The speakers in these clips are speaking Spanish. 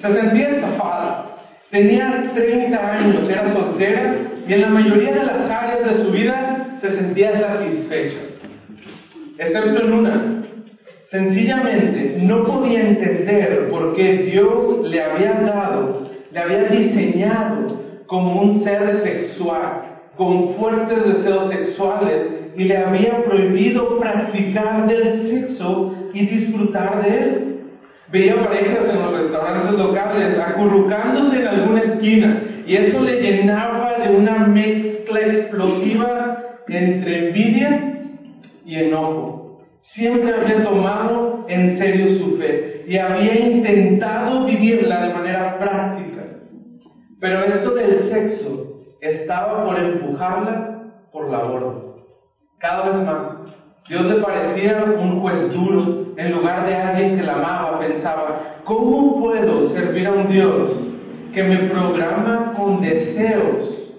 se sentía estafada. Tenía 30 años, era soltera y en la mayoría de las áreas de su vida se sentía satisfecha, excepto en una. Sencillamente no podía entender por qué Dios le había dado, le había diseñado como un ser sexual, con fuertes deseos sexuales, y le había prohibido practicar del sexo y disfrutar de él. Veía parejas en los restaurantes locales acurrucándose en alguna esquina y eso le llenaba de una mezcla explosiva entre envidia y enojo. Siempre había tomado en serio su fe y había intentado vivirla de manera práctica. Pero esto del sexo estaba por empujarla por la borda. Cada vez más, Dios le parecía un juez duro en lugar de alguien que la amaba, pensaba, ¿cómo puedo servir a un Dios que me programa con deseos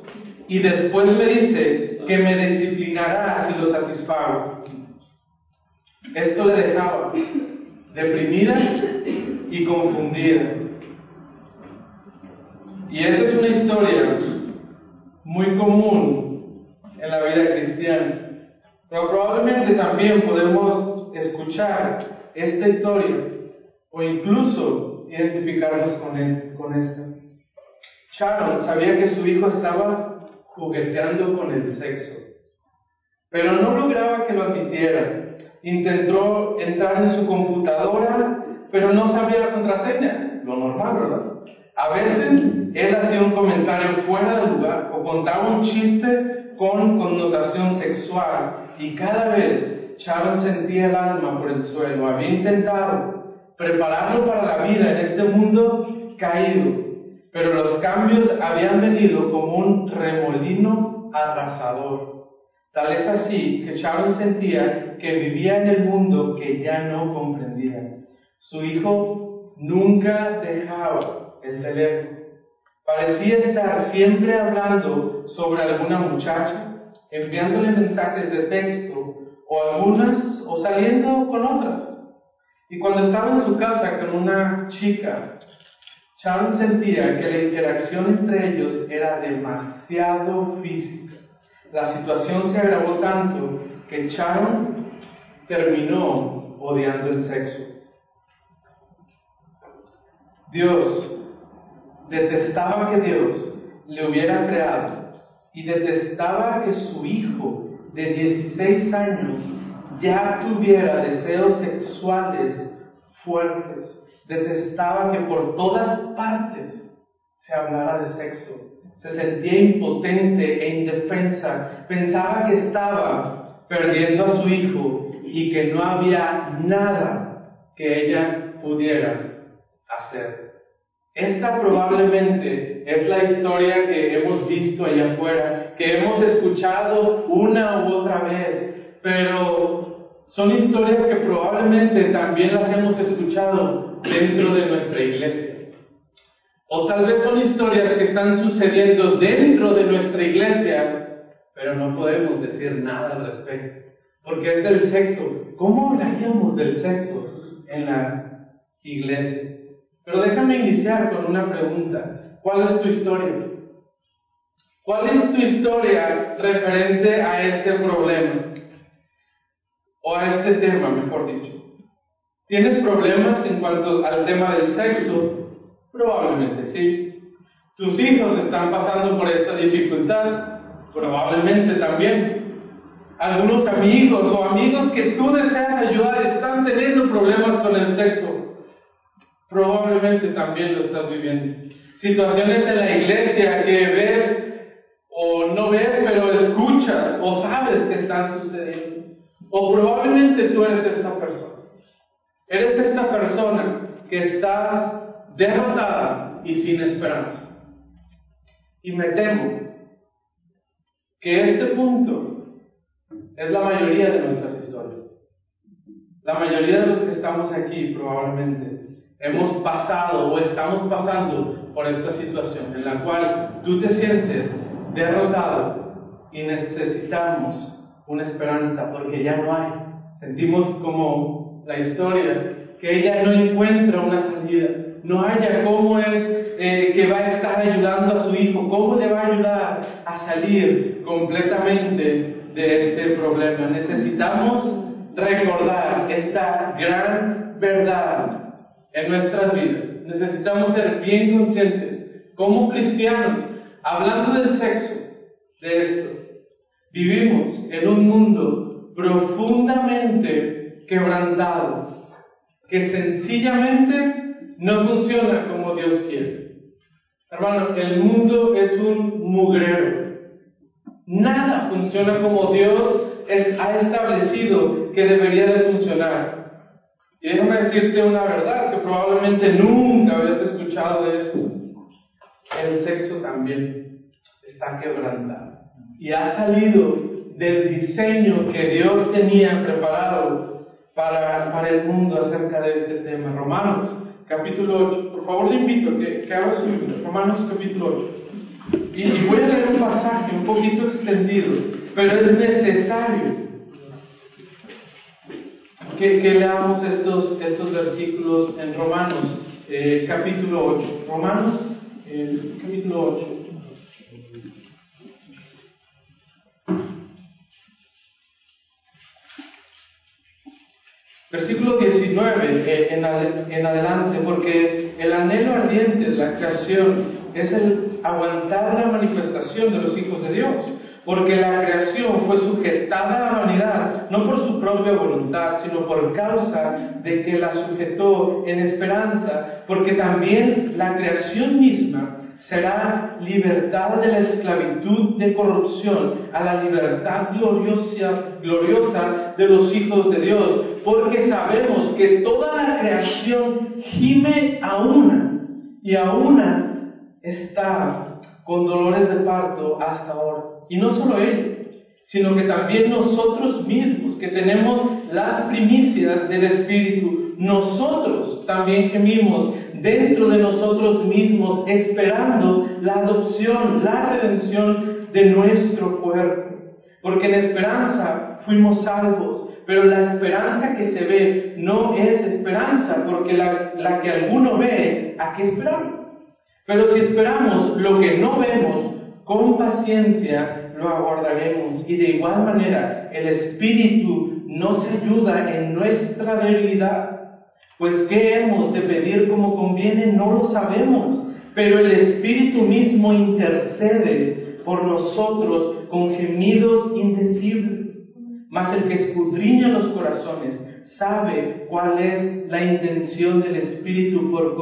y después me dice que me disciplinará si lo satisfago? Esto le dejaba deprimida y confundida. Y esa es una historia muy común en la vida cristiana. Pero probablemente también podemos escuchar esta historia o incluso identificarnos con, él, con esta. Sharon sabía que su hijo estaba jugueteando con el sexo, pero no lograba que lo admitiera. Intentó entrar en su computadora, pero no sabía la contraseña, lo normal, ¿verdad? A veces él hacía un comentario fuera de lugar o contaba un chiste con connotación sexual y cada vez Sharon sentía el alma por el suelo. Había intentado prepararlo para la vida en este mundo caído, pero los cambios habían venido como un remolino arrasador. Tal es así que Sharon sentía que vivía en el mundo que ya no comprendía. Su hijo nunca dejaba el teléfono. Parecía estar siempre hablando sobre alguna muchacha enviándole mensajes de texto o algunas o saliendo con otras. Y cuando estaba en su casa con una chica, Sharon sentía que la interacción entre ellos era demasiado física. La situación se agravó tanto que Sharon terminó odiando el sexo. Dios detestaba que Dios le hubiera creado y detestaba que su hijo de 16 años ya tuviera deseos sexuales fuertes. Detestaba que por todas partes se hablara de sexo. Se sentía impotente e indefensa. Pensaba que estaba perdiendo a su hijo y que no había nada que ella pudiera hacer. Esta probablemente es la historia que hemos visto allá afuera, que hemos escuchado una u otra vez, pero son historias que probablemente también las hemos escuchado dentro de nuestra iglesia. O tal vez son historias que están sucediendo dentro de nuestra iglesia, pero no podemos decir nada al respecto, porque es del sexo. ¿Cómo hablaríamos del sexo en la iglesia? Pero déjame iniciar con una pregunta. ¿Cuál es tu historia? ¿Cuál es tu historia referente a este problema? O a este tema, mejor dicho. ¿Tienes problemas en cuanto al tema del sexo? Probablemente sí. ¿Tus hijos están pasando por esta dificultad? Probablemente también. Algunos amigos o amigos que tú deseas ayudar están teniendo problemas con el sexo probablemente también lo estás viviendo. Situaciones en la iglesia que ves no ves, pero escuchas o sabes que están sucediendo. O probablemente tú eres esta persona. Eres esta persona que estás derrotada y sin esperanza. Y me temo que este punto es la mayoría de nuestras historias. La mayoría de los que estamos aquí probablemente hemos pasado o estamos pasando por esta situación en la cual tú te sientes derrotado y necesitamos una esperanza porque ya no hay. Sentimos como la historia que ella no encuentra una salida. no haya cómo es eh, que va a estar ayudando a su hijo, cómo le va a ayudar a salir completamente de este problema. Necesitamos recordar esta gran verdad en nuestras vidas. Necesitamos ser bien conscientes como cristianos, hablando del sexo, de esto. Vivimos en un mundo profundamente quebrantado, que sencillamente no funciona como Dios quiere. Hermano, el mundo es un mugrero. Nada funciona como Dios ha establecido que debería de funcionar. Y déjame decirte una verdad que probablemente nunca habías escuchado de esto. El sexo también está quebrantado. Y ha salido del diseño que Dios tenía preparado para, para el mundo acerca de este tema. Romanos capítulo 8. Por favor, le invito que, que abra su. Romanos capítulo 8. Y, y voy a leer un pasaje un poquito extendido, pero es necesario que, leamos estos, estos versículos en Romanos eh, capítulo 8. Romanos capítulo 8. Versículo 19 eh, en, en adelante, porque el anhelo ardiente de la creación es el aguantar la manifestación de los hijos de Dios porque la creación fue sujetada a la vanidad, no por su propia voluntad, sino por causa de que la sujetó en esperanza, porque también la creación misma será libertada de la esclavitud de corrupción a la libertad gloriosa, gloriosa de los hijos de Dios, porque sabemos que toda la creación gime a una y a una está con dolores de parto hasta ahora. Y no solo ello, sino que también nosotros mismos, que tenemos las primicias del Espíritu, nosotros también gemimos dentro de nosotros mismos, esperando la adopción, la redención de nuestro cuerpo. Porque en esperanza fuimos salvos, pero la esperanza que se ve no es esperanza, porque la, la que alguno ve, ¿a qué esperamos? Pero si esperamos lo que no vemos, con paciencia lo aguardaremos. Y de igual manera, el Espíritu nos ayuda en nuestra debilidad. Pues qué hemos de pedir como conviene, no lo sabemos. Pero el Espíritu mismo intercede por nosotros con gemidos indecibles. Mas el que escudriña los corazones sabe cuál es la intención del Espíritu por,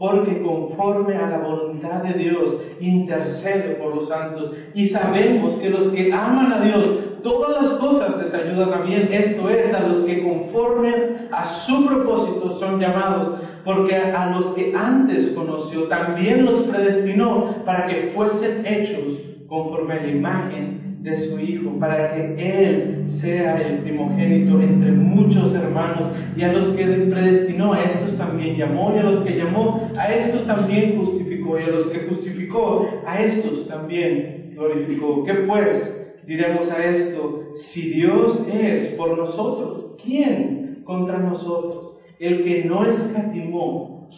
porque conforme a la voluntad de Dios intercede por los santos. Y sabemos que los que aman a Dios, todas las cosas les ayudan a bien, esto es, a los que conforme a su propósito son llamados, porque a los que antes conoció también los predestinó para que fuesen hechos conforme a la imagen de su Hijo, para que Él sea el primogénito entre muchos hermanos, y a los que predestinó, a estos también llamó, y a los que llamó, a estos también justificó, y a los que justificó, a estos también glorificó. ¿Qué pues diremos a esto? Si Dios es por nosotros, ¿quién contra nosotros? El que no escatimó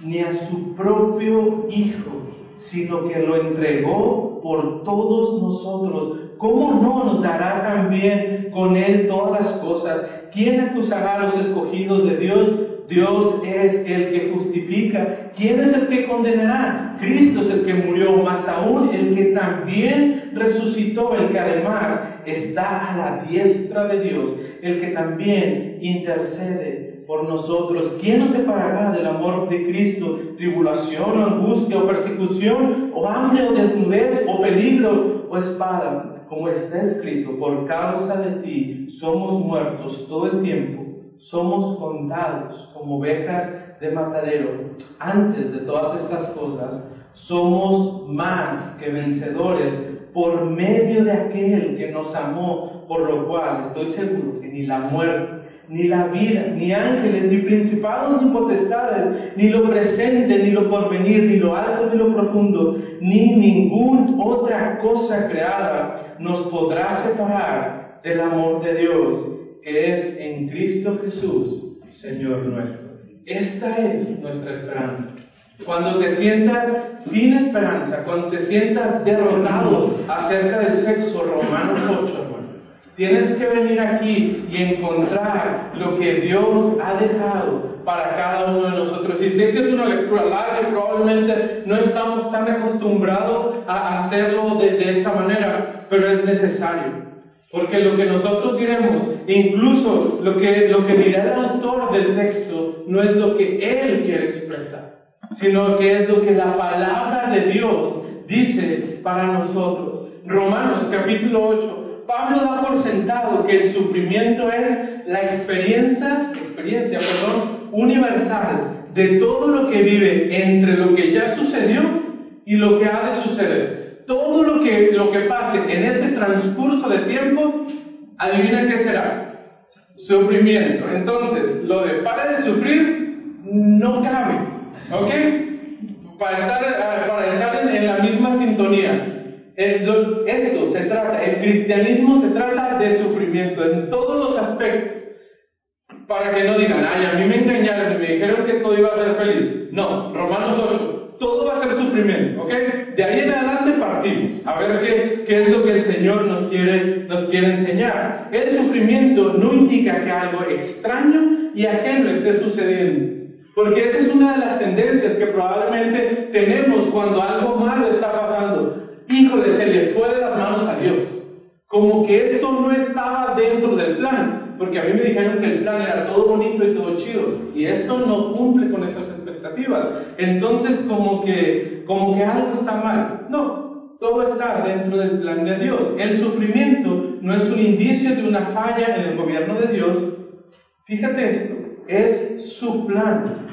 ni a su propio Hijo, sino que lo entregó por todos nosotros, ¿cómo no nos dará también con Él todas las cosas? ¿Quién acusará a los escogidos de Dios? Dios es el que justifica. ¿Quién es el que condenará? Cristo es el que murió, más aún el que también resucitó, el que además está a la diestra de Dios, el que también intercede por nosotros. ¿Quién nos separará del amor de Cristo? Tribulación o angustia o persecución o hambre o desnudez o peligro o espada. Como está escrito, por causa de ti somos muertos todo el tiempo, somos contados como ovejas de matadero. Antes de todas estas cosas, somos más que vencedores por medio de aquel que nos amó, por lo cual estoy seguro que ni la muerte, ni la vida, ni ángeles, ni principados, ni potestades, ni lo presente, ni lo porvenir, ni lo alto, ni lo profundo, ni ninguna otra cosa creada nos podrá separar del amor de Dios que es en Cristo Jesús, Señor nuestro. esta es nuestra esperanza. Cuando te sientas sin esperanza, cuando te sientas derrotado acerca del sexo, Romanos 8, hermano, tienes que venir aquí y encontrar lo que Dios ha dejado para cada uno de nosotros. Y sé que es una lectura larga y probablemente no estamos tan acostumbrados a hacerlo de, esta manera, pero es necesario. Porque lo que nosotros diremos, incluso lo que, lo que dirá el autor del texto, no es lo que él quiere expresar, sino que es lo que la palabra de Dios dice para nosotros. Romanos capítulo 8, Pablo da por sentado que el sufrimiento es la experiencia, experiencia, perdón, universal de todo lo que vive entre lo que ya sucedió y lo que ha de suceder todo lo que, lo que pase en ese transcurso de tiempo, adivina qué será. Sufrimiento. Entonces, lo de para de sufrir no cabe. ¿Ok? Para estar, eh, para estar en, la misma sintonía. Esto se trata, el cristianismo se trata de sufrimiento en todos los aspectos. Para que no digan, ay, a mí me engañaron y me dijeron que todo iba a ser feliz. No, Romanos 8, todo va a ser sufrimiento, ¿ok? De ahí en adelante partimos, a ver qué, qué es lo que el Señor nos quiere, nos quiere enseñar. El sufrimiento no indica que algo extraño y ajeno esté sucediendo. Porque esa es una de las tendencias que probablemente tenemos cuando algo malo está pasando. Híjole, se le fue de las manos a Dios. Como que esto no estaba dentro del plan. Porque a mí me dijeron que el plan era todo bonito y todo chido. Y esto no cumple con esas entonces, como que, como que algo está mal. No, todo está dentro del plan de Dios. El sufrimiento no es un indicio de una falla en el gobierno de Dios. Fíjate esto, es su plan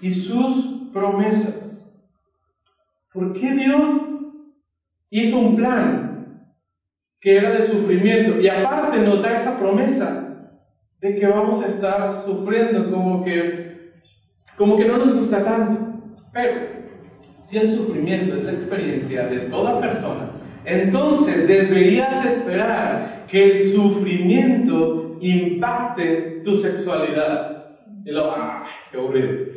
y sus promesas. ¿Por qué Dios hizo un plan que era de sufrimiento? Y aparte nos da esa promesa de que vamos a estar sufriendo como que, como que no nos gusta tanto. Pero, si el sufrimiento es la experiencia de toda persona, entonces deberías esperar que el sufrimiento impacte tu sexualidad. Y lo, ¡ah! ¡Qué aburrido!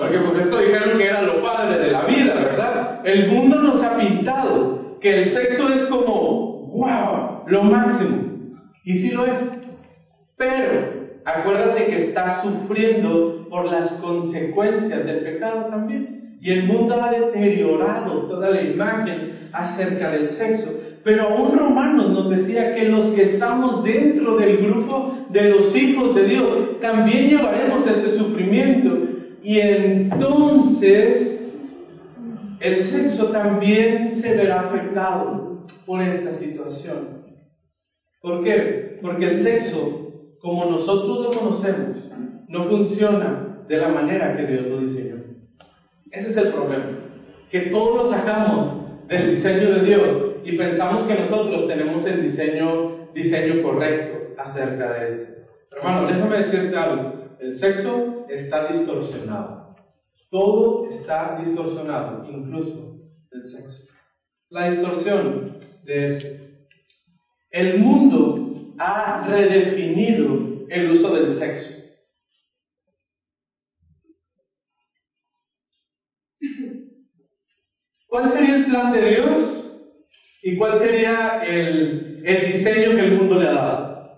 Porque pues esto dijeron que era lo padre de la vida, ¿verdad? El mundo nos ha pintado que el sexo es como, wow, lo máximo. Y sí lo es. Pero acuérdate que estás sufriendo por las consecuencias del pecado también. Y el mundo ha deteriorado toda la imagen acerca del sexo. Pero aún Romanos nos decía que los que estamos dentro del grupo de los hijos de Dios también llevaremos este sufrimiento. Y entonces el sexo también se verá afectado por esta situación. ¿Por qué? Porque el sexo como nosotros lo conocemos, no funciona de la manera que Dios lo diseñó. Ese es el problema. Que todos lo sacamos del diseño de Dios y pensamos que nosotros tenemos el diseño, diseño correcto acerca de esto. Hermano, déjame decirte algo. El sexo está distorsionado. Todo está distorsionado, incluso el sexo. La distorsión de esto. El mundo ha redefinido el uso del sexo. ¿Cuál sería el plan de Dios y cuál sería el, el diseño que el mundo le ha dado?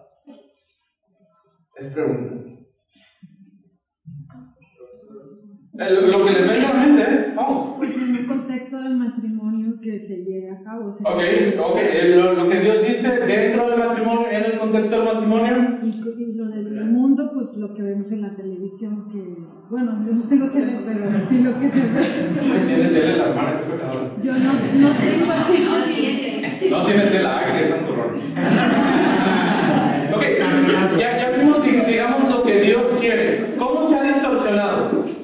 Es pregunta. Lo que les venga a la mente, ¿eh? Vamos. Pues en el contexto del matrimonio que se lleve a cabo. ok, ok. Lo, lo, que Dios dice dentro del matrimonio, en el contexto del matrimonio. Y, y lo del mundo, pues lo que vemos en la televisión, que. Bueno, yo no tengo tele, pero sí lo que se ve. ¿Tiene tele la hermana que Yo no, no tengo así. No tiene tela, ah, que es santurrón. ok, ya, ya vimos, digamos, lo que Dios quiere. ¿Cómo se ha distorsionado?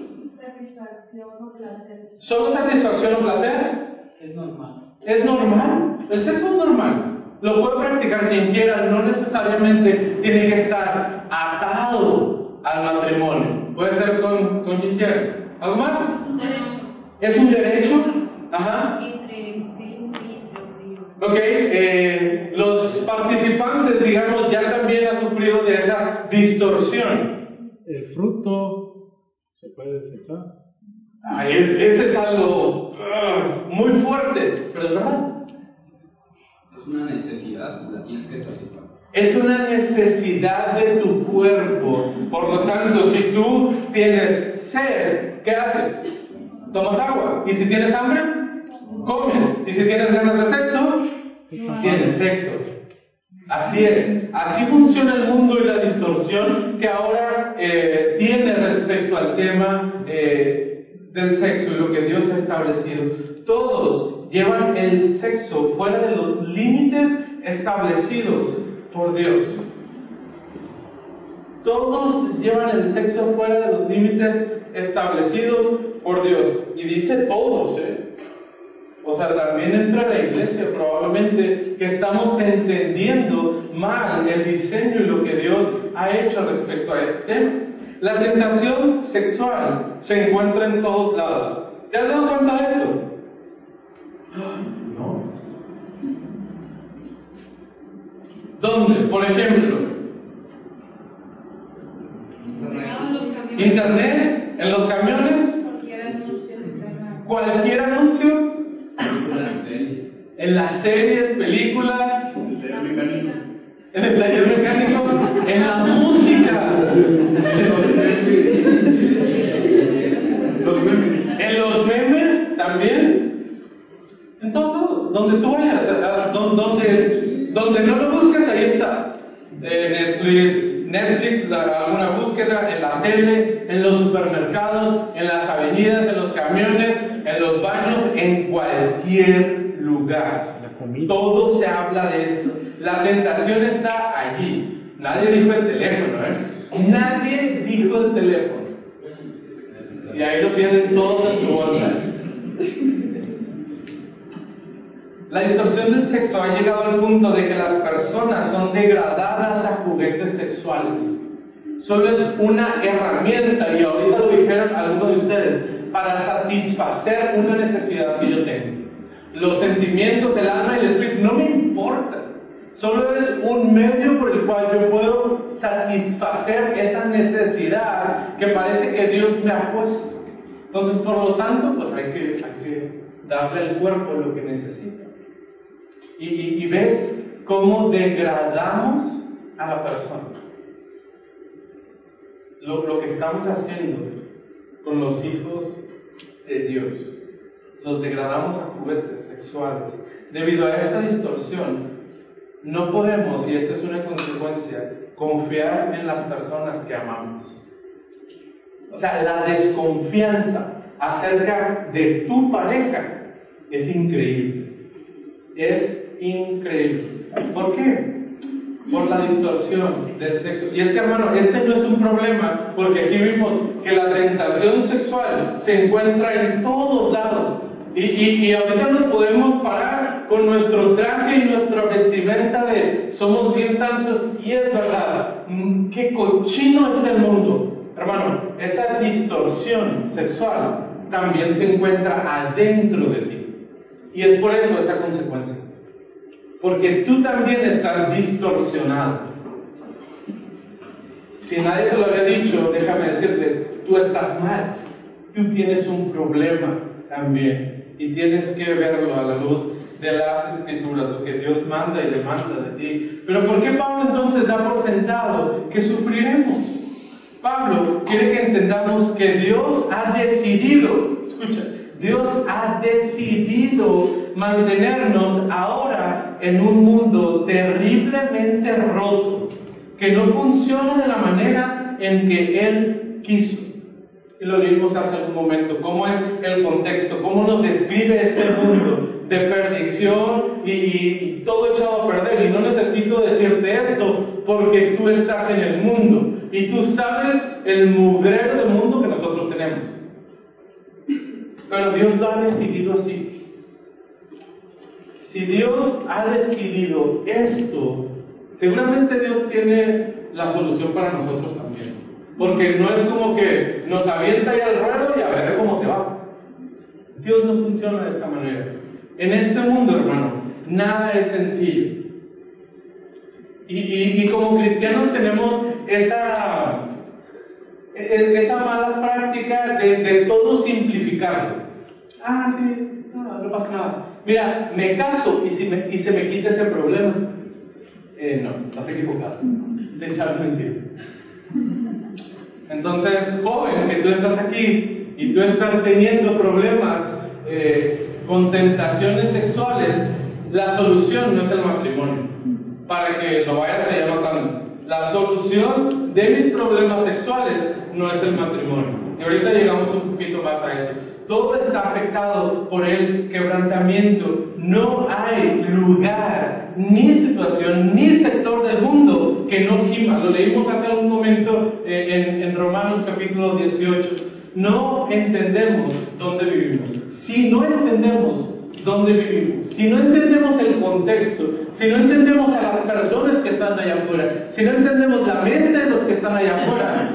¿Solo satisfacción o placer? Es normal. ¿Es normal? El sexo es normal. Lo puede practicar quien quiera, no necesariamente tiene que estar atado al matrimonio. Puede ser con, con quien quiera. ¿Algo más? ¿Es un derecho? Ajá. Ok, eh, los participantes digamos, ya también ha sufrido de esa distorsión. El fruto se puede desechar. Ay, es, ese es algo ah, muy fuerte, pero es verdad. Es una necesidad, la tienes que satisfacer. Es una necesidad de tu cuerpo. Por lo tanto, si tú tienes sed, ¿qué haces? Tomas agua. Y si tienes hambre, comes. Y si tienes ganas de sexo, tienes sexo. Así es. Así funciona el mundo y la distorsión que ahora eh, tiene respecto al tema eh, del sexo y lo que Dios ha establecido. Todos llevan el sexo fuera de los límites establecidos por Dios. Todos llevan el sexo fuera de los límites establecidos por Dios. Y dice todos, ¿eh? O sea, también entra la iglesia probablemente que estamos entendiendo mal el diseño y lo que Dios ha hecho respecto a este tema. La tentación sexual se encuentra en todos lados. ¿Te has dado cuenta de eso? No. ¿Dónde? Por ejemplo, Internet, en los camiones, cualquier anuncio, en las series, películas, en el taller mecánico, en la música, en los memes también, en todos donde tú vayas, donde, donde no lo busques, ahí está. Netflix, Netflix, alguna búsqueda en la tele, en los supermercados, en las avenidas, en los camiones, en los baños, en cualquier lugar. Todo se habla de esto. La tentación está allí. Nadie dijo el teléfono, ¿eh? Nadie dijo el teléfono. Y ahí lo tienen todos en su bolsa. La distorsión del sexo ha llegado al punto de que las personas son degradadas a juguetes sexuales. Solo es una herramienta, y ahorita lo dijeron algunos de ustedes, para satisfacer una necesidad que yo tengo. Los sentimientos, el alma y el espíritu no me. Solo es un medio por el cual yo puedo satisfacer esa necesidad que parece que Dios me ha puesto. Entonces, por lo tanto, pues hay que, hay que darle al cuerpo lo que necesita. Y, y, y ves cómo degradamos a la persona. Lo, lo que estamos haciendo con los hijos de Dios. Los degradamos a juguetes sexuales. Debido a esta distorsión, no podemos, y esta es una consecuencia, confiar en las personas que amamos. O sea, la desconfianza acerca de tu pareja es increíble. Es increíble. ¿Por qué? Por la distorsión del sexo. Y es que, hermano, este no es un problema, porque aquí vimos que la tentación sexual se encuentra en todos lados. Y, y, y ahorita nos podemos parar con nuestro traje y nuestra vestimenta de somos bien santos, y es verdad, mm, qué cochino es el mundo. Hermano, esa distorsión sexual también se encuentra adentro de ti. Y es por eso esa consecuencia. Porque tú también estás distorsionado. Si nadie te lo había dicho, déjame decirte, tú estás mal. Tú tienes un problema también. Y tienes que verlo a la luz de las escrituras, lo que Dios manda y demanda de ti. Pero ¿por qué Pablo entonces da por sentado que sufriremos? Pablo quiere que entendamos que Dios ha decidido, escucha, Dios ha decidido mantenernos ahora en un mundo terriblemente roto, que no funciona de la manera en que Él quiso. Y lo vimos hace algún momento, cómo es el contexto, cómo nos describe este mundo de perdición y, todo echado a perder. Y no necesito decirte esto porque tú estás en el mundo y tú sabes el mugrero del mundo que nosotros tenemos. Pero Dios lo ha decidido así. Si Dios ha decidido esto, seguramente Dios tiene la solución para nosotros también. Porque no es como que nos avienta ahí al ruedo y a ver cómo te va. Dios no funciona de esta manera. En este mundo, hermano, nada es sencillo. Y, como cristianos tenemos esa, e- esa mala práctica de, de todo simplificarlo. Ah, sí, no, no pasa nada. Mira, me caso y, si me- y se me quita ese problema. Eh, no, estás equivocado. De echar mentira. Entonces, joven, que tú estás aquí y tú estás teniendo problemas eh, con tentaciones sexuales, la solución no es el matrimonio. Para que lo vayas allá notando. La solución de mis problemas sexuales no es el matrimonio. Y ahorita llegamos un poquito más a eso. Todo está afectado por el quebrantamiento. No hay lugar, ni situación, ni sector del mundo que no gima. Lo leímos hace un momento eh, en Romanos capítulo 18. No entendemos dónde vivimos. Si no entendemos dónde vivimos, si no entendemos el contexto, si no entendemos a las personas que están allá afuera, si no entendemos la mente de los que están allá afuera,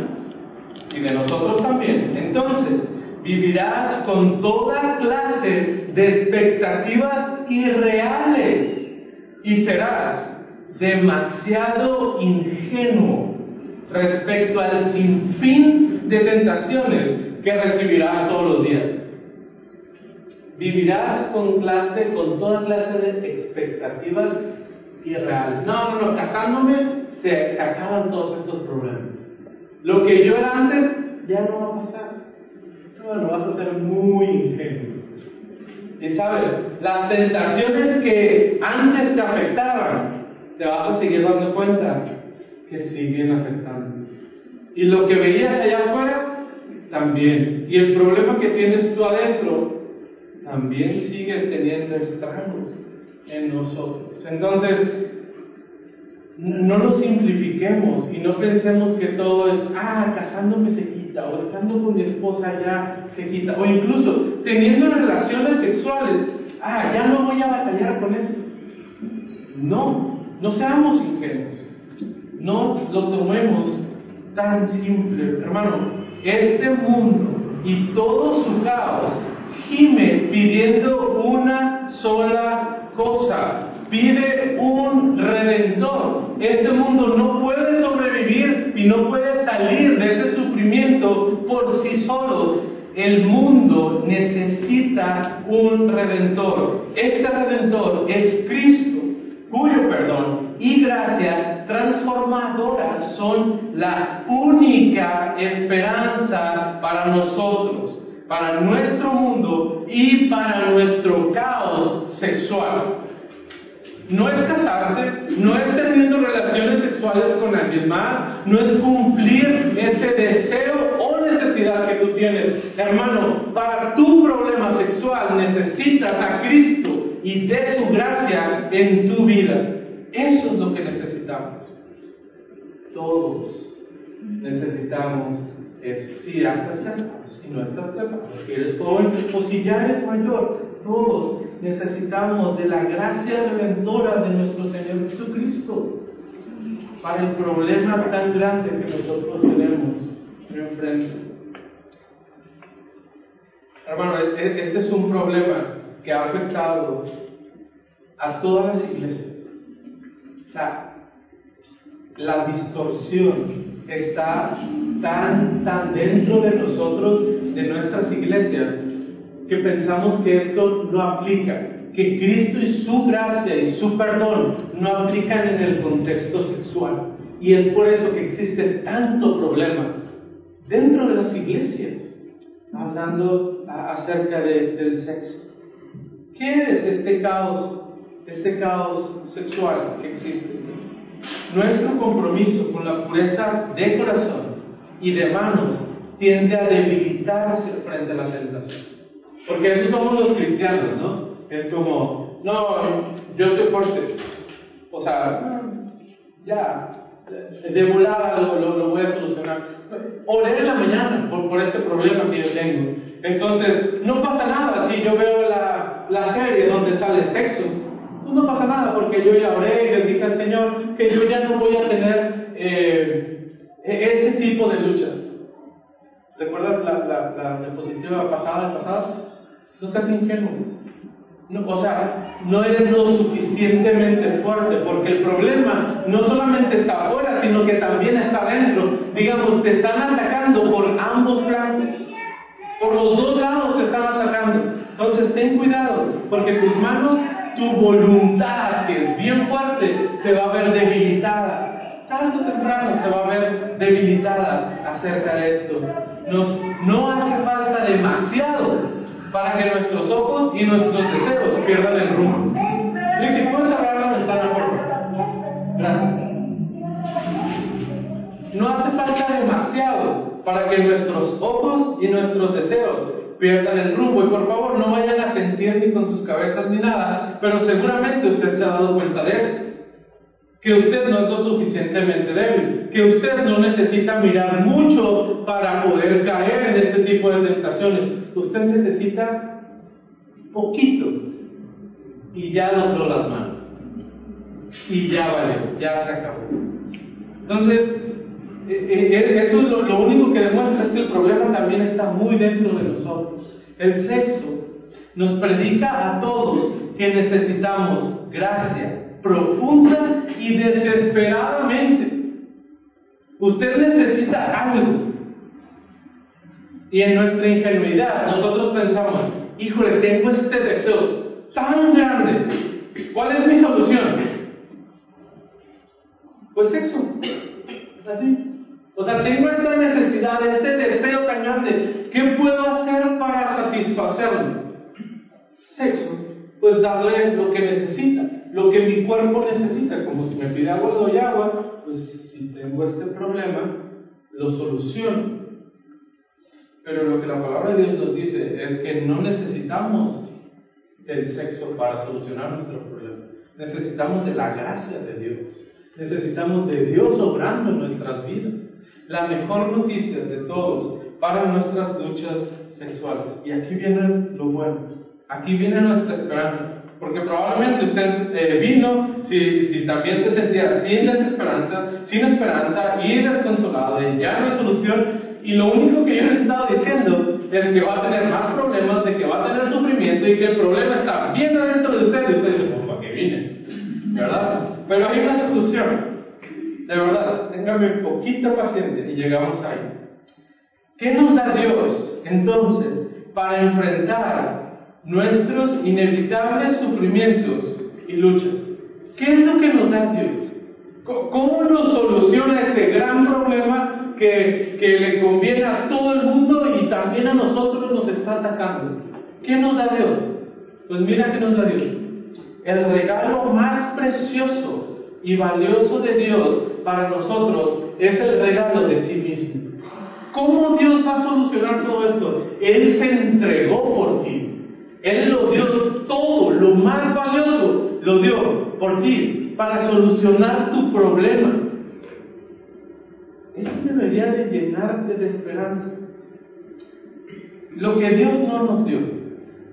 y de nosotros también. Entonces, vivirás con toda clase de expectativas irreales y serás demasiado ingenuo respecto al sinfín de tentaciones que recibirás todos los días. Vivirás con clase, con toda clase de expectativas irreales. No, no, no, casándome se, se acaban todos estos problemas. Lo que yo era antes ya no va a pasar. Bueno, vas a ser muy ingenuo. Y sabes, las tentaciones que antes te afectaban, te vas a seguir dando cuenta que siguen afectando. Y lo que veías allá afuera, también. Y el problema que tienes tú adentro, también sigue teniendo estragos en nosotros. Entonces, no lo simplifiquemos y no pensemos que todo es, ah, casándome se quita, o estando con mi esposa ya se quita, o incluso teniendo relaciones sexuales, ah, ya no voy a batallar con eso. No, no seamos ingenuos, no lo tomemos tan simple. Hermano, este mundo y todo su caos gime pidiendo una sola cosa, pide un redentor. Este mundo no puede sobrevivir y no puede salir de ese sufrimiento por sí solo. El mundo necesita un redentor. Este redentor es Cristo, cuyo perdón y gracia transformadora son la única esperanza para nosotros, para nuestro mundo y para nuestro caos sexual. No es casarte, no es teniendo relaciones sexuales con alguien más, no es cumplir ese deseo o necesidad que tú tienes. Hermano, para tu problema sexual necesitas a Cristo y de su gracia en tu vida. Eso es lo que necesitamos. Todos necesitamos eso. Si ya estás casado, si no estás casado, si eres joven o si ya eres mayor, todos necesitamos de la gracia redentora de nuestro Señor Jesucristo para el problema tan grande que nosotros tenemos enfrente. Hermano, e- e- este es un problema que ha afectado a todas las iglesias. La distorsión está tan, tan dentro de nosotros, de nuestras iglesias, que pensamos que esto no aplica, que Cristo y su gracia y su perdón no aplican en el contexto sexual. Y es por eso que existe tanto problema dentro de las iglesias, hablando acerca de- del sexo. ¿Qué es este caos, este caos sexual que existe? Nuestro compromiso con la pureza de corazón y de manos tiende a debilitarse frente a la tentación. Porque eso somos los cristianos, ¿no? Es como, no, yo soy fuerte. O sea, ya, de volada lo, lo- lo voy a solucionar. Oré en la mañana por, por este problema que yo tengo. Entonces, no pasa nada si yo veo la, la serie donde sale sexo. Pues no pasa nada porque yo ya oré y le dije al Señor que yo ya no voy a tener eh, e- ese tipo de luchas. ¿Recuerdas la, la, la diapositiva pasada, pasada? No seas ingenuo. No, o sea, no eres lo suficientemente fuerte, porque el problema no solamente está afuera, sino que también está dentro. Digamos, te están atacando por ambos flancos. Por los dos lados te están atacando. Entonces ten cuidado, porque tus manos, tu voluntad, que es bien fuerte, se va a ver debilitada. Tarde o temprano se va a ver debilitada acerca de esto. No hace falta demasiado para que nuestros ojos y nuestros deseos pierdan el rumbo. Ricky, ¿puedes cerrar la ventana, por favor? Gracias. No hace falta demasiado para que nuestros ojos y nuestros deseos pierdan el rumbo. Y por favor, no vayan a sentir ni con sus cabezas ni nada, pero seguramente usted se ha dado cuenta de esto. Que usted no es lo suficientemente débil, que usted no necesita mirar mucho para poder caer en este tipo de tentaciones. Usted necesita poquito y ya dobló las manos. Y ya vale, ya se acabó. Entonces, eso es lo, lo, único que demuestra es que el problema también está muy dentro de nosotros. El sexo nos predica a todos que necesitamos gracia profunda y desesperadamente. Usted necesita algo. Y en nuestra ingenuidad nosotros pensamos, híjole, tengo este deseo tan grande. ¿Cuál es mi solución? Pues sexo. Así. O sea, tengo esta necesidad, este deseo tan grande. ¿Qué puedo hacer para satisfacerlo? Sexo. Pues darle lo que necesita, lo que mi cuerpo necesita. Como si me pide agua, doy agua. Pues si tengo este problema, lo soluciono. Pero lo que la palabra de Dios nos dice es que no necesitamos el sexo para solucionar nuestro problema. Necesitamos de la gracia de Dios. Necesitamos de Dios obrando en nuestras vidas. La mejor noticia de todos para nuestras luchas sexuales. Y aquí viene lo bueno. Aquí viene nuestra esperanza. Porque probablemente usted eh, vino, si, si también se sentía sin desesperanza, sin esperanza y desconsolado, y ya no hay solución, y lo único que yo le he estado diciendo es que va a tener más problemas, de que va a tener sufrimiento y que el problema está bien adentro de usted, y usted dice, pues para qué vine, ¿verdad? Pero hay una solución. De verdad, téngame poquita paciencia y llegamos ahí. ¿Qué nos da Dios entonces para enfrentar nuestros inevitables sufrimientos y luchas? ¿Qué es lo que nos da Dios? ¿Cómo nos soluciona este gran problema que, que le conviene a todo el mundo y también a nosotros nos está atacando? ¿Qué nos da Dios? Pues mira qué nos da Dios. El regalo más precioso y valioso de Dios para nosotros es el regalo de sí mismo. ¿Cómo Dios va a solucionar todo esto? Él se entregó por ti. Él lo dio todo, lo más valioso, lo dio por ti, para solucionar tu problema. Eso debería de llenarte de esperanza. Lo que Dios no nos dio.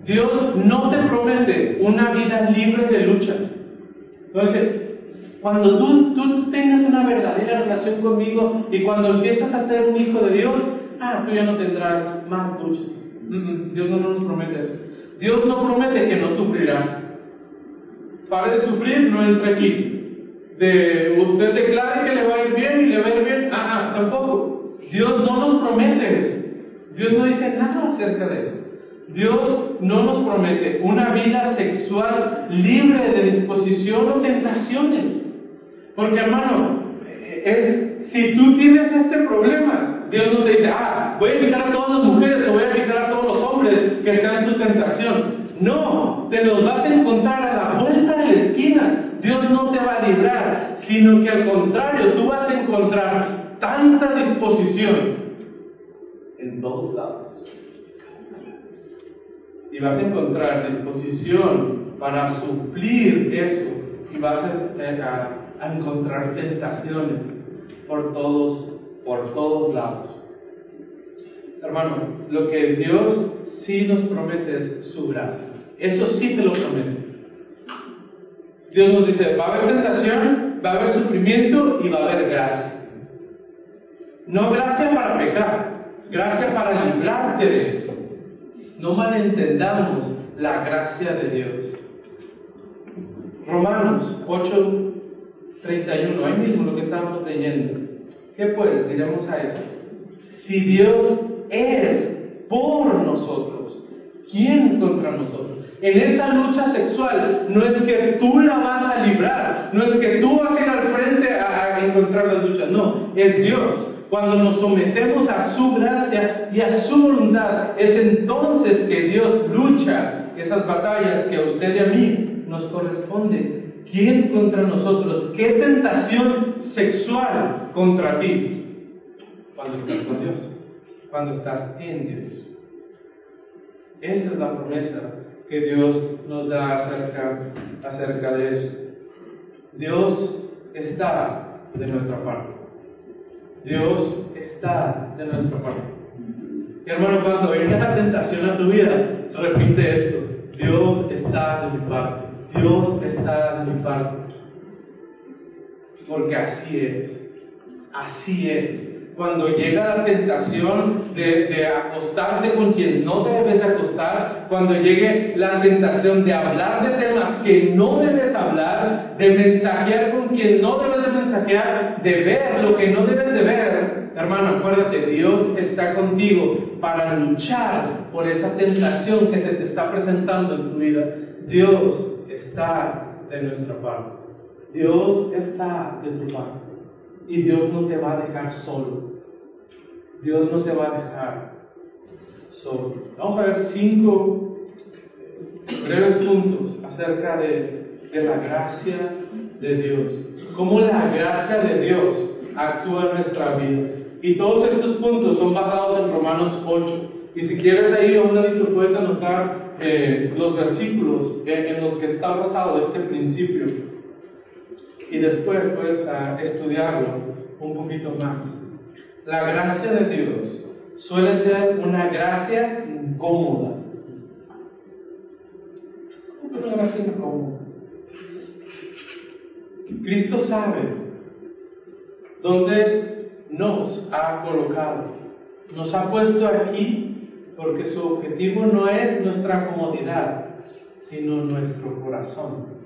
Dios no te promete una vida libre de luchas. Entonces, cuando tú, tengas una verdadera relación conmigo y cuando empiezas a ser un hijo de Dios, ah, tú ya no tendrás más luchas. Dios no nos promete eso. Dios no promete que no sufrirás. Para de sufrir, no entre aquí. De usted declare que le va a ir bien y le va a ir bien, ah, ah, tampoco. Dios no nos promete eso. Dios no dice nada acerca de eso. Dios no nos promete una vida sexual libre de disposición o tentaciones. Porque hermano, es, si tú tienes este problema, Dios no te dice, ah, voy a quitar a todas las mujeres o voy a quitar a todos los hombres que sean tu tentación. No, te los vas a encontrar a la vuelta de la esquina. Dios no te va a librar, sino que al contrario, tú vas a encontrar tanta disposición en todos lados. Y vas a encontrar disposición para suplir eso y vas a, a encontrar tentaciones por todos, por todos lados. Hermano, lo que Dios sí nos promete es su gracia. Eso sí te lo promete. Dios nos dice, va a haber tentación, va a haber sufrimiento y va a haber gracia. No gracia para pecar, gracia para librarte de eso. No malentendamos la gracia de Dios. Romanos 8, 31, ahí mismo lo que estábamos leyendo. ¿Qué pues diremos a eso? Si Dios es por nosotros, ¿quién contra nosotros? En esa lucha sexual no es que tú la vas a librar, no es que tú vas a ir al frente a, a encontrar las luchas, no, es Dios. Cuando nos sometemos a su gracia y a su voluntad, es entonces que Dios lucha esas batallas que a usted y a mí nos corresponden. ¿Quién contra nosotros? ¿Qué tentación sexual contra ti? Cuando estás con Dios, cuando estás en Dios. Esa es la promesa que Dios nos da acerca, de eso. Dios está de nuestra parte. Dios está de nuestra parte. Y hermano, cuando venga la tentación a tu vida, repite esto. Dios está de mi parte. Dios está de mi parte. Porque así es. Así es. Cuando llega la tentación de, acostarte con quien no debes de acostar, cuando llegue la tentación de hablar de temas que no debes hablar, de mensajear con quien no debes de mensajear, de ver lo que no debes de ver, hermano, acuérdate, Dios está contigo para luchar por esa tentación que se te está presentando en tu vida. Dios está de nuestra parte. Dios está de tu parte. Y Dios no te va a dejar solo. Dios no te va a dejar solo. Vamos a ver cinco breves puntos acerca de, de la gracia de Dios. Cómo la gracia de Dios actúa en nuestra vida. Y todos estos puntos son basados en Romanos 8. Y si quieres ahí a un ladito puedes anotar eh, los versículos en, los que está basado este principio y después puedes estudiarlo un poquito más. La gracia de Dios suele ser una gracia incómoda. Una gracia incómoda. Cristo sabe dónde nos ha colocado. Nos ha puesto aquí porque su objetivo no es nuestra comodidad, sino nuestro corazón.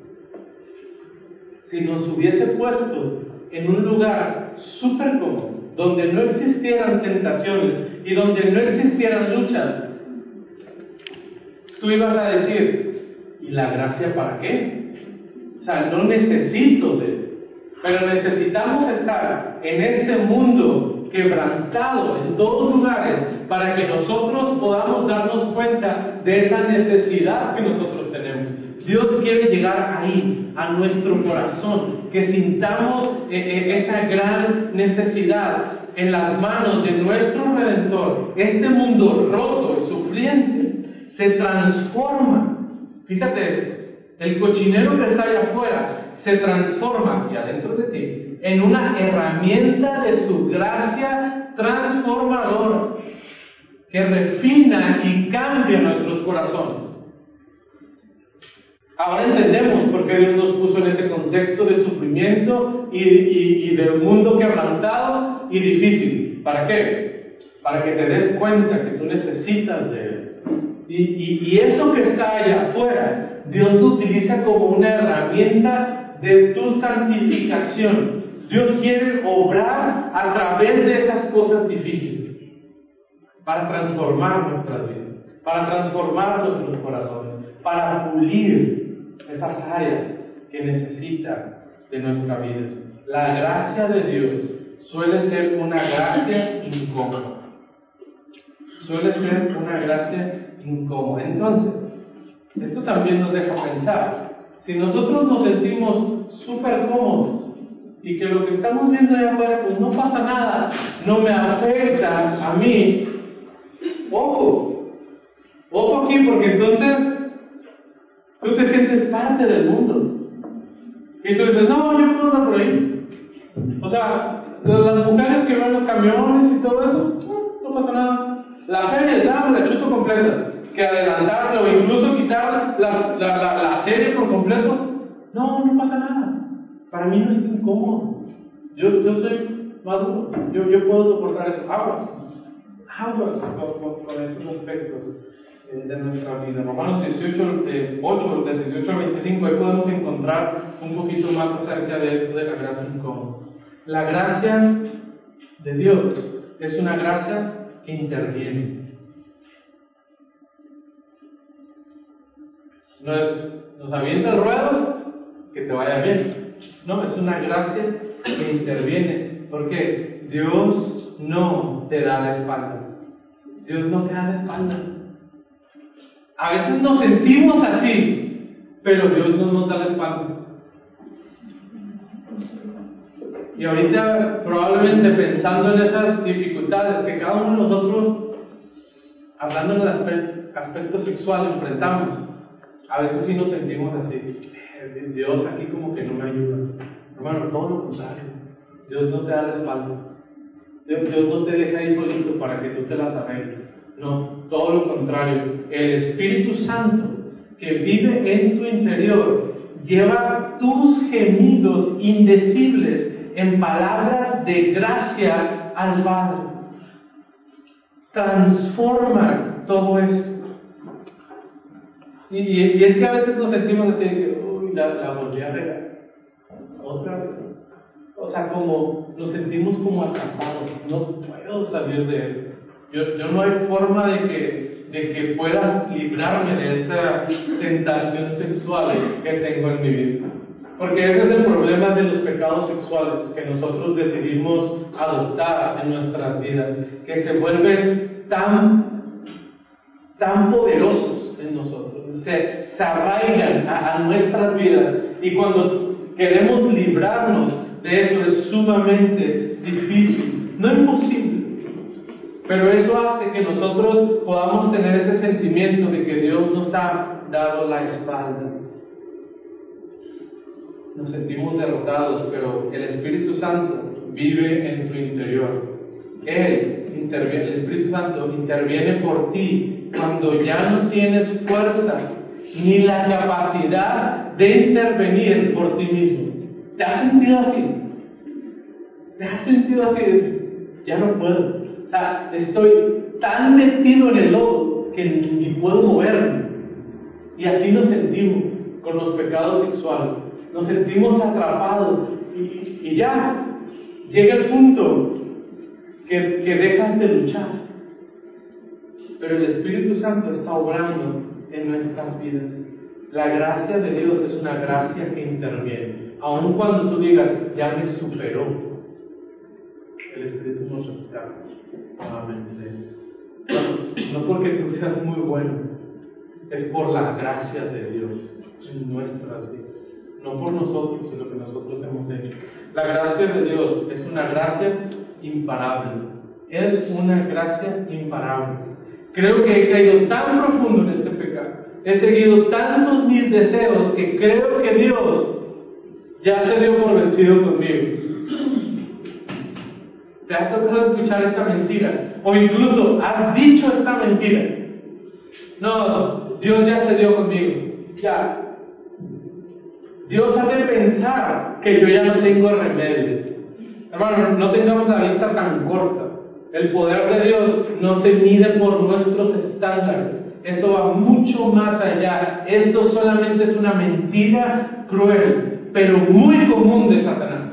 Si nos hubiese puesto en un lugar súper cómodo, donde no existieran tentaciones y donde no existieran luchas, tú ibas a decir, ¿y la gracia para qué? O sea, no necesito de... Pero necesitamos estar en este mundo quebrantado en todos lugares para que nosotros podamos darnos cuenta de esa necesidad que nosotros tenemos. Dios quiere llegar ahí, a nuestro corazón, que sintamos eh, eh, esa gran necesidad en las manos de nuestro Redentor. Este mundo roto y sufriente se transforma. Fíjate esto, el cochinero que está allá afuera se transforma, y adentro de ti, en una herramienta de su gracia transformadora que refina y cambia nuestros corazones. Ahora entendemos por qué Dios nos puso en este contexto de sufrimiento y, del mundo quebrantado y difícil. ¿Para qué? Para que te des cuenta que tú necesitas de Él. Y, y eso que está allá afuera, Dios lo utiliza como una herramienta de tu santificación. Dios quiere obrar a través de esas cosas difíciles para transformar nuestras vidas, para transformar nuestros corazones, para pulir esas áreas que necesita de nuestra vida. La gracia de Dios suele ser una gracia incómoda. Suele ser una gracia incómoda. Entonces, esto también nos deja pensar. Si nosotros nos sentimos súper cómodos y que lo que estamos viendo allá afuera, pues no pasa nada, no me afecta a mí, ojo, ojo aquí, porque entonces Tú te sientes parte del mundo. Y tú dices, no, yo puedo andar por ahí. O sea, las mujeres que van los camiones y todo eso, no, no pasa nada. La ya me la chuto completa. Que adelantarlo o incluso quitar la, la, la, la, serie por completo, no, no pasa nada. Para mí no es incómodo. Yo, yo soy maduro. Yo, yo puedo soportar eso. Aguas. Aguas con, esos aspectos de de nuestra vida. Romanos 18, eh, 8, del 18 al 25, ahí podemos encontrar un poquito más acerca de esto de la gracia incómoda. La gracia de Dios es una gracia que interviene. No es, nos avienta el ruedo, que te vaya bien. No, es una gracia que interviene. Porque Dios no te da la espalda. Dios no te da la espalda. A veces nos sentimos así, pero Dios no nos da la espalda. Y ahorita probablemente pensando en esas dificultades que cada uno de nosotros, hablando del aspecto, aspecto sexual, enfrentamos, a veces sí nos sentimos así. Eh, Dios aquí como que no me ayuda. Hermano, todo lo contrario. Dios no te da la espalda. Dios, no te deja ahí solito para que tú te las arregles. No, todo lo contrario. El Espíritu Santo que vive en tu interior lleva tus gemidos indecibles en palabras de gracia al Padre. Transforma todo esto. Y, es que a veces nos sentimos así uy, la, la volví a. Otra vez. O sea, como nos sentimos como atrapados. No puedo salir de esto. Yo, no hay forma de que, de que puedas librarme de esta tentación sexual que tengo en mi vida. Porque ese es el problema de los pecados sexuales que nosotros decidimos adoptar en nuestras vidas, que se vuelven tan, tan poderosos en nosotros, se, se arraigan a nuestras vidas y cuando queremos librarnos de eso es sumamente difícil, no imposible. Pero eso hace que nosotros podamos tener ese sentimiento de que Dios nos ha dado la espalda nos sentimos derrotados, pero el Espíritu Santo vive en tu interior. Él interviene, el Espíritu Santo interviene por ti cuando ya no tienes fuerza ni la capacidad de intervenir por ti mismo. ¿Te has sentido así? ¿Te has sentido así? Ya no puedo. O sea, estoy tan metido en el lodo que ni puedo moverme. Y así nos sentimos con los pecados sexuales nos sentimos atrapados y, ya llega el punto que, que dejas de luchar. Pero el Espíritu Santo está obrando en nuestras vidas. La gracia de Dios es una gracia que interviene. Aun cuando tú digas, ya me superó, el Espíritu nos restaura. Amén. No, porque tú seas muy bueno, es por la gracia de Dios en nuestras vidas no por nosotros lo que nosotros hemos hecho. La gracia de Dios es una gracia imparable. Es una gracia imparable. Creo que he caído tan profundo en este pecado. He seguido tantos mis deseos que creo que Dios ya se dio por vencido conmigo. ¿Te ha tocado escuchar esta mentira? O incluso has dicho esta mentira. No, Dios ya se dio conmigo. Ya, Dios hace pensar que yo ya no tengo remedio. Hermano, no tengamos la vista tan corta. El poder de Dios no se mide por nuestros estándares. Eso va mucho más allá. Esto solamente es una mentira cruel, pero muy común de Satanás.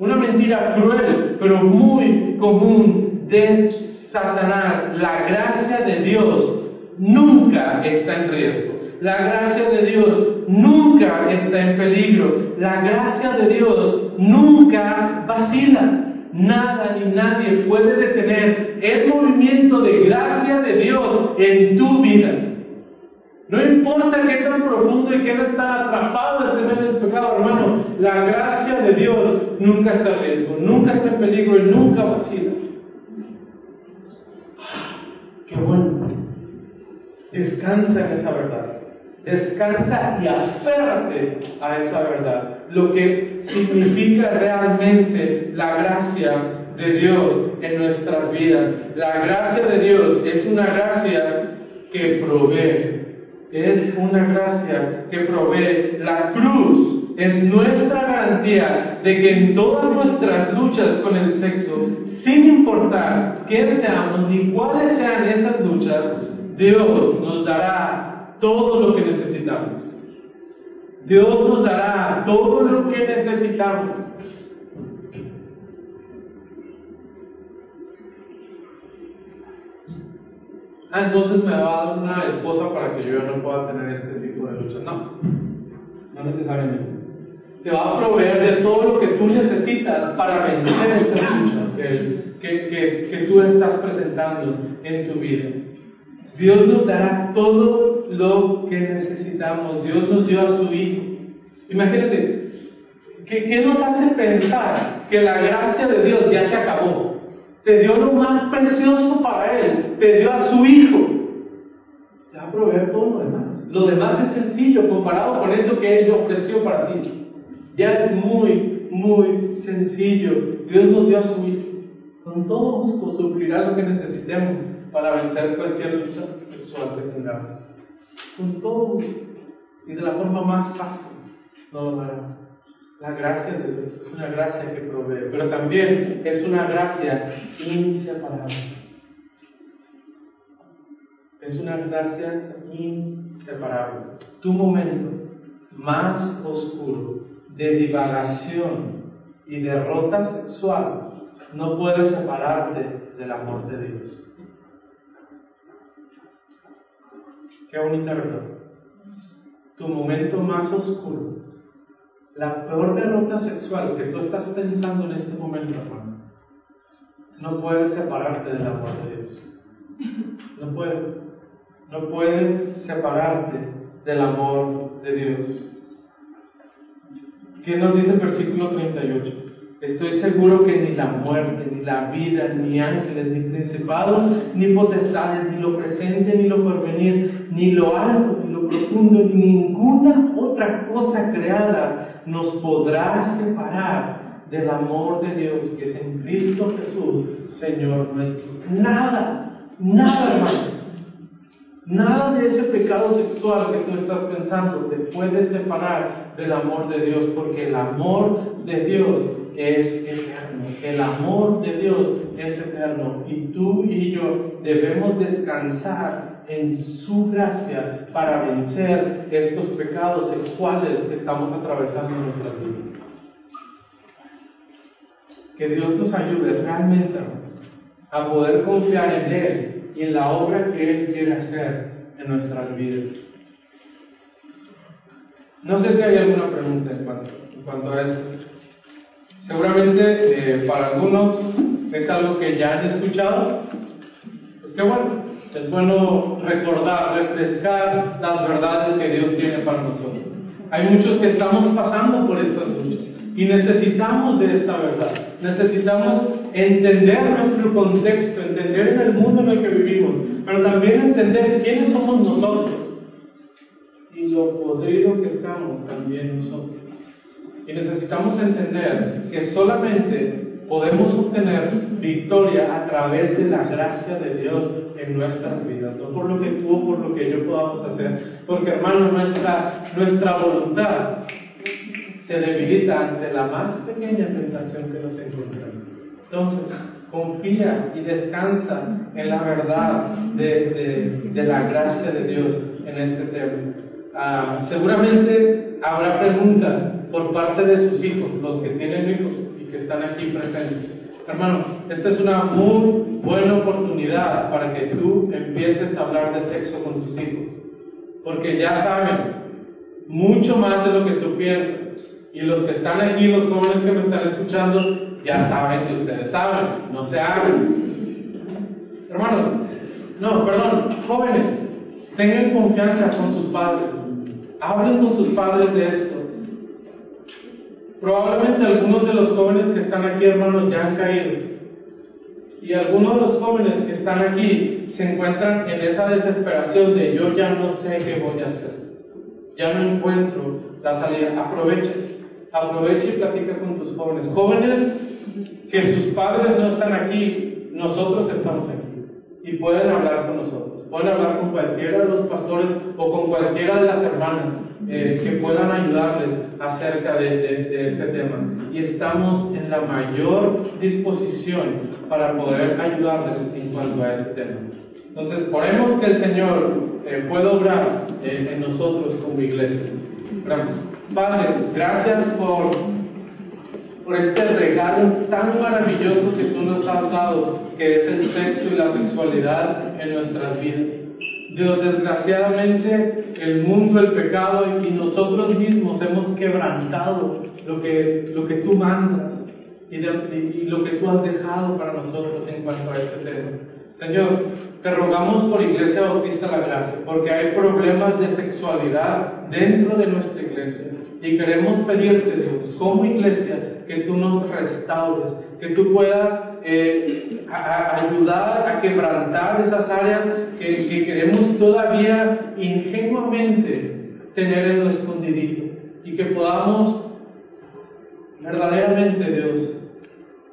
Una mentira cruel, pero muy común de Satanás. La gracia de Dios nunca está en riesgo. La gracia de Dios nunca está en peligro. La gracia de Dios nunca vacila. Nada ni nadie puede detener el movimiento de gracia de Dios en tu vida. No importa qué tan profundo y qué tan atrapado estés en el pecado, Dios nunca está en riesgo, nunca está en peligro y nunca vacila. Qué bueno. Descansa en esa verdad. Descansa y aférrate a esa verdad. Lo que significa realmente la gracia de Dios en nuestras vidas. La gracia de Dios es una gracia que provee. Es una gracia que provee. La cruz es nuestra garantía de que en todas nuestras luchas con el sexo, sin importar quién seamos ni cuáles sean esas luchas, Dios nos dará todo lo que necesitamos. Dios nos dará todo lo que necesitamos. Ah, entonces me va a dar una esposa para que yo ya no pueda tener este tipo de lucha. No, no necesariamente. Te va a proveer de todo lo que tú necesitas para vencer esas luchas que, que, que tú estás presentando en tu vida. Dios nos dará todo lo que necesitamos. Dios nos dio a su Hijo. Imagínate, ¿qué, ¿qué, nos hace pensar que la gracia de Dios ya se acabó? Te dio lo más precioso para Él, te dio a su Hijo. Te va a proveer todo lo demás. Lo demás es sencillo comparado con eso que Él ofreció para ti. Ya es muy, muy sencillo. Dios nos dio a su Hijo. Con todo gusto suplirá lo que necesitemos para vencer cualquier lucha sexual que tengamos. Con todo. Y de la forma más fácil. No, no, la gracia de Dios es una gracia que provee, pero también es una gracia inseparable. Es una gracia inseparable. Tu momento más oscuro de divagación y derrota sexual no puede separarte del amor de Dios. Qué bonita verdad. Tu momento más oscuro, la peor derrota sexual que tú estás pensando en este momento, hermano, no puede separarte del amor de Dios. No puede. No puede separarte del amor de Dios. ¿Qué nos dice el versículo 38? Estoy seguro que ni la muerte, ni la vida, ni ángeles, ni principados, ni potestades, ni lo presente, ni lo porvenir, ni lo alto, ni lo profundo, ni ninguna otra cosa creada nos podrá separar del amor de Dios que es en Cristo Jesús, Señor nuestro. Nada, nada, hermano. Nada de ese pecado sexual que tú estás pensando te puede separar del amor de Dios, porque el amor de Dios es eterno. El amor de Dios es eterno. Y tú y yo debemos descansar en su gracia para vencer estos pecados sexuales que estamos atravesando en nuestras vidas. Que Dios nos ayude realmente a poder confiar en Él y en la obra que Él quiere hacer en nuestras vidas. No sé si hay alguna pregunta en cuanto, a eso. Seguramente eh, para algunos es algo que ya han escuchado. Pues qué bueno. Es bueno recordar, refrescar las verdades que Dios tiene para nosotros. Hay muchos que estamos pasando por estas luchas y necesitamos de esta verdad. Necesitamos entender nuestro contexto, entender en el mundo en el que vivimos, pero también entender quiénes somos nosotros y lo podrido que estamos también nosotros. Y necesitamos entender que solamente podemos obtener victoria a través de la gracia de Dios en nuestras vidas, no por lo que tú o por lo que yo podamos hacer, porque hermano, nuestra, nuestra voluntad se debilita ante la más pequeña tentación que nos encontramos. Entonces, confía y descansa en la verdad de, de, la gracia de Dios en este tema. Ah, seguramente habrá preguntas por parte de sus hijos, los que tienen hijos y que están aquí presentes. Hermano, esta es una muy buena oportunidad para que tú empieces a hablar de sexo con tus hijos, porque ya saben mucho más de lo que tú piensas. Y los que están aquí, los jóvenes que me están escuchando, ya saben que ustedes saben, no se hagan. Hermano, no, perdón, jóvenes, tengan confianza con sus padres, hablen con sus padres de esto. Probablemente algunos de los jóvenes que están aquí, hermanos, ya han caído. Y algunos de los jóvenes que están aquí se encuentran en esa desesperación de yo ya no sé qué voy a hacer. Ya no encuentro la salida. Aprovecha, aprovecha y platica con tus jóvenes. Jóvenes que sus padres no están aquí, nosotros estamos aquí. Y pueden hablar con nosotros. Pueden hablar con cualquiera de los pastores o con cualquiera de las hermanas eh, que puedan ayudarles acerca de, este tema. Y estamos en la mayor disposición para poder ayudarles en cuanto a este tema. Entonces, oremos que el Señor eh, pueda obrar en nosotros como iglesia. Oramos. Padre, gracias por, por este regalo tan maravilloso que tú nos has dado, que es el sexo y la sexualidad en nuestras vidas. Dios, desgraciadamente el mundo, el pecado y nosotros mismos hemos quebrantado lo que, lo que tú mandas y, lo que tú has dejado para nosotros en cuanto a este tema. Señor, te rogamos por Iglesia Bautista La Gracia, porque hay problemas de sexualidad dentro de nuestra iglesia. Y queremos pedirte, Dios, como iglesia, que tú nos restaures, que tú puedas eh, ayudar a quebrantar esas áreas que, que queremos todavía ingenuamente tener en lo escondidito. Y que podamos verdaderamente, Dios,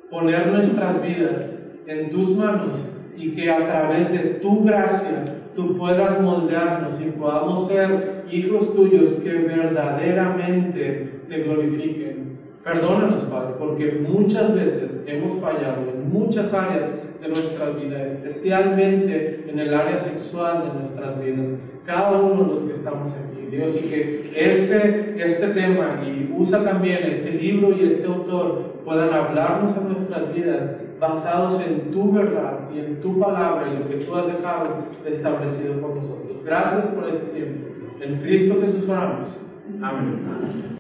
poner nuestras vidas en tus manos y que a través de tu gracia tú puedas moldearnos y podamos ser hijos tuyos que verdaderamente te glorifiquen. Perdónanos, Padre, porque muchas veces hemos fallado en muchas áreas de nuestra vida, especialmente en el área sexual de nuestras vidas. Cada uno de los que estamos aquí, Dios, y que este, este tema, y usa también este libro y este autor, puedan hablarnos en nuestras vidas basados en tu verdad y en tu palabra y lo que tú has dejado establecido por nosotros. Gracias por este tiempo. En Cristo Jesús oramos. Amén.